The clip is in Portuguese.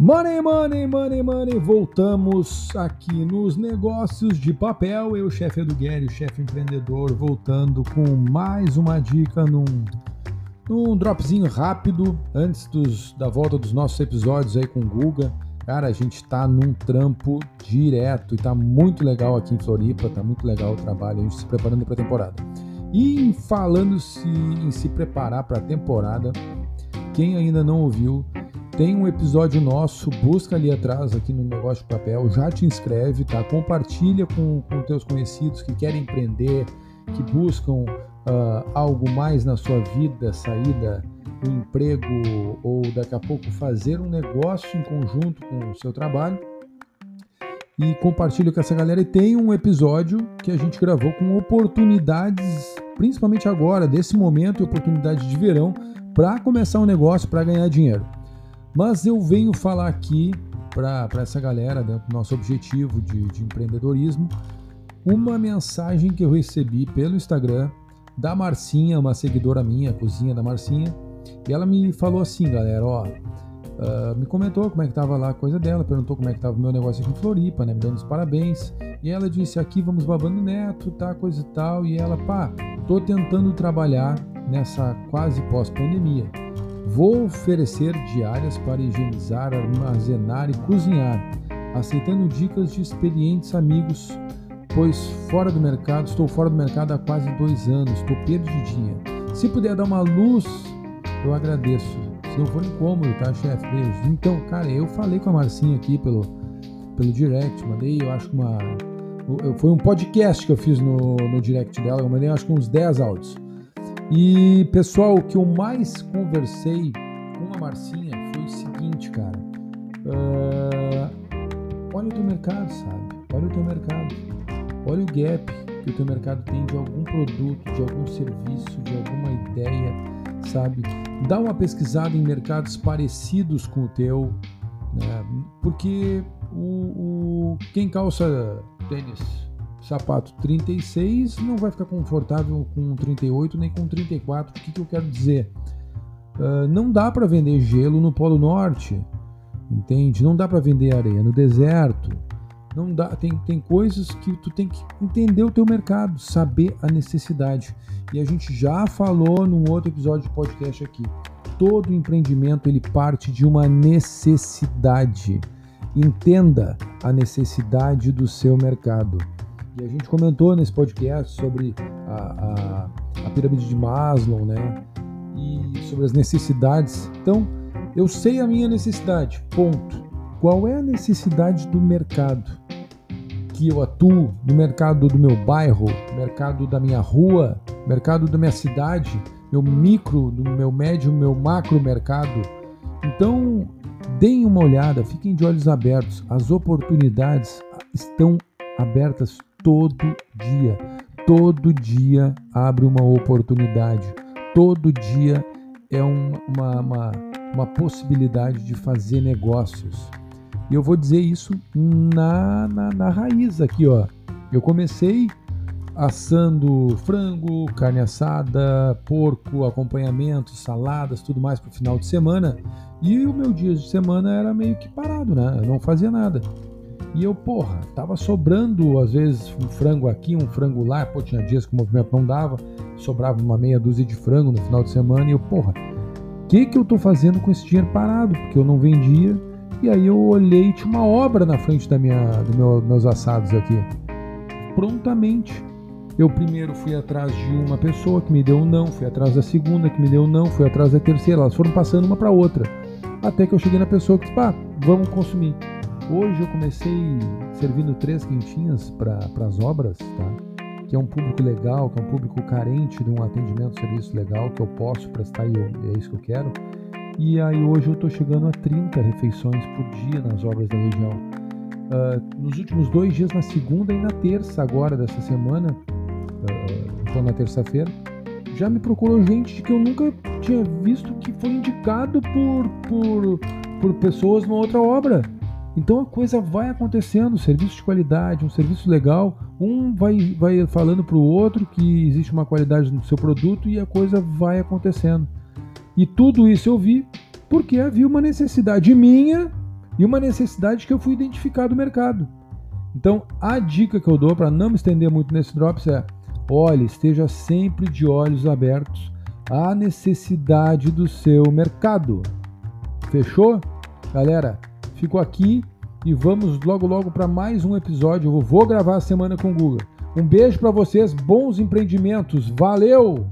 Money, money, money, money. Voltamos aqui nos negócios de papel. Eu, chefe Edu Guerri, chefe empreendedor, voltando com mais uma dica num, num dropzinho rápido antes dos, da volta dos nossos episódios aí com o Guga. Cara, a gente tá num trampo direto e tá muito legal aqui em Floripa, tá muito legal o trabalho, a gente se preparando para a temporada. E falando-se em se preparar para a temporada, quem ainda não ouviu, tem um episódio nosso, busca ali atrás, aqui no Negócio de Papel, já te inscreve, tá? Compartilha com, com teus conhecidos que querem empreender, que buscam uh, algo mais na sua vida, saída do emprego ou daqui a pouco fazer um negócio em conjunto com o seu trabalho. E compartilha com essa galera. E tem um episódio que a gente gravou com oportunidades, principalmente agora, desse momento, oportunidade de verão, para começar um negócio, para ganhar dinheiro. Mas eu venho falar aqui para essa galera, do nosso objetivo de, de empreendedorismo, uma mensagem que eu recebi pelo Instagram da Marcinha, uma seguidora minha, cozinha da Marcinha, e ela me falou assim, galera, ó, uh, me comentou como é que tava lá a coisa dela, perguntou como é que tava o meu negócio aqui em Floripa, né, me dando os parabéns, e ela disse, aqui vamos babando neto, tá, coisa e tal, e ela, pá, tô tentando trabalhar nessa quase pós-pandemia, Vou oferecer diárias para higienizar, armazenar e cozinhar, aceitando dicas de experientes amigos, pois fora do mercado, estou fora do mercado há quase dois anos, estou perdidinha. Se puder dar uma luz, eu agradeço. Se não for incômodo, tá, chefe? Beijo. Então, cara, eu falei com a Marcinha aqui pelo, pelo direct, mandei, eu acho que uma. Foi um podcast que eu fiz no, no direct dela, eu mandei acho que uns 10 áudios. E pessoal, o que eu mais conversei com a Marcinha foi o seguinte, cara. Uh, olha o teu mercado, sabe? Olha o teu mercado. Olha o gap que o teu mercado tem de algum produto, de algum serviço, de alguma ideia, sabe? Dá uma pesquisada em mercados parecidos com o teu, né? Porque o, o quem calça tênis sapato 36 não vai ficar confortável com 38 nem com 34. O que, que eu quero dizer? Uh, não dá para vender gelo no Polo Norte, entende? Não dá para vender areia no deserto. Não dá, tem, tem coisas que tu tem que entender o teu mercado, saber a necessidade. E a gente já falou num outro episódio de podcast aqui. Todo empreendimento ele parte de uma necessidade. Entenda a necessidade do seu mercado. E a gente comentou nesse podcast sobre a, a, a pirâmide de Maslow, né? E sobre as necessidades. Então, eu sei a minha necessidade, ponto. Qual é a necessidade do mercado que eu atuo, no mercado do meu bairro, mercado da minha rua, mercado da minha cidade, meu micro, do meu médio, meu macro mercado. Então, deem uma olhada, fiquem de olhos abertos. As oportunidades estão abertas todo dia. Todo dia abre uma oportunidade. Todo dia é uma, uma, uma possibilidade de fazer negócios. E eu vou dizer isso na, na, na raiz aqui, ó. Eu comecei assando frango, carne assada, porco, acompanhamento, saladas, tudo mais para o final de semana. E o meu dia de semana era meio que parado, né? Eu não fazia nada. E eu, porra, tava sobrando às vezes um frango aqui, um frango lá, pô, tinha dias que o movimento não dava, sobrava uma meia dúzia de frango no final de semana e eu, porra, o que que eu tô fazendo com esse dinheiro parado? Porque eu não vendia. E aí eu olhei, tinha uma obra na frente da minha, dos meu, meus assados aqui. Prontamente. Eu primeiro fui atrás de uma pessoa que me deu um não, fui atrás da segunda que me deu um não, fui atrás da terceira, elas foram passando uma para outra. Até que eu cheguei na pessoa que disse, pá, vamos consumir. Hoje eu comecei servindo três quentinhas para as obras, tá? que é um público legal, que é um público carente de um atendimento, serviço legal, que eu posso prestar e, eu, é isso que eu quero. E aí hoje eu estou chegando a 30 refeições por dia nas obras da região. Uh, nos últimos dois dias, na segunda e na terça agora dessa semana, uh, então na terça-feira, já me procurou gente que eu nunca tinha visto que foi indicado por, por, por pessoas numa outra obra. Então a coisa vai acontecendo, serviço de qualidade, um serviço legal, um vai, vai falando para o outro que existe uma qualidade no seu produto e a coisa vai acontecendo. E tudo isso eu vi porque havia uma necessidade minha e uma necessidade que eu fui identificar do mercado. Então, a dica que eu dou para não me estender muito nesse drops é: olhe, esteja sempre de olhos abertos à necessidade do seu mercado. Fechou? Galera, fico aqui e vamos logo logo para mais um episódio. Eu vou gravar a semana com o Google. Um beijo para vocês, bons empreendimentos. Valeu!